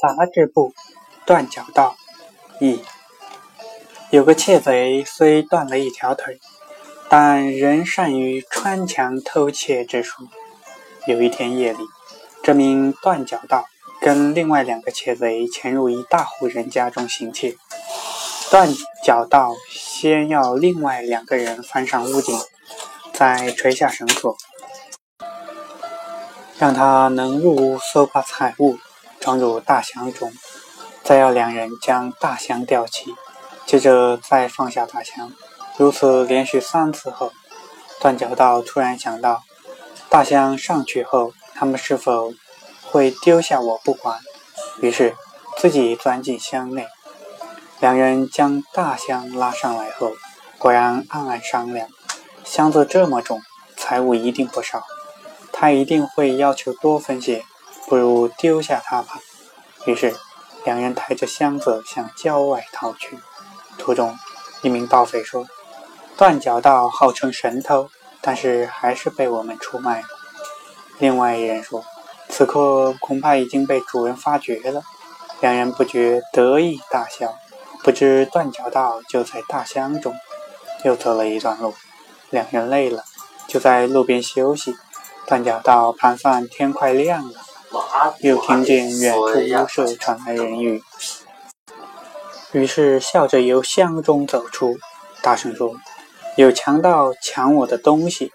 杂志部，断脚道，一。有个窃贼，虽断了一条腿，但仍善于穿墙偷窃之术。有一天夜里，这名断脚道跟另外两个窃贼潜入一大户人家中行窃。断脚道先要另外两个人翻上屋顶，再垂下绳索，让他能入屋搜刮财物。装入大箱中，再要两人将大箱吊起，接着再放下大箱。如此连续三次后，断脚道突然想到，大箱上去后，他们是否会丢下我不管？于是自己钻进箱内。两人将大箱拉上来后，果然暗暗商量：箱子这么重，财物一定不少，他一定会要求多分些。不如丢下它吧。于是，两人抬着箱子向郊外逃去。途中，一名盗匪说：“断脚道号称神偷，但是还是被我们出卖了。”另外一人说：“此刻恐怕已经被主人发觉了。”两人不觉得意大笑。不知断脚道就在大箱中。又走了一段路，两人累了，就在路边休息。断脚道盘算天快亮了。又听见远处屋舍传来人语，于是笑着由箱中走出，大声说：“有强盗抢我的东西！”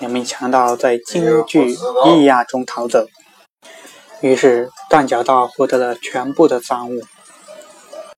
两名强盗在惊惧异亚中逃走。于是断脚道获得了全部的赃物。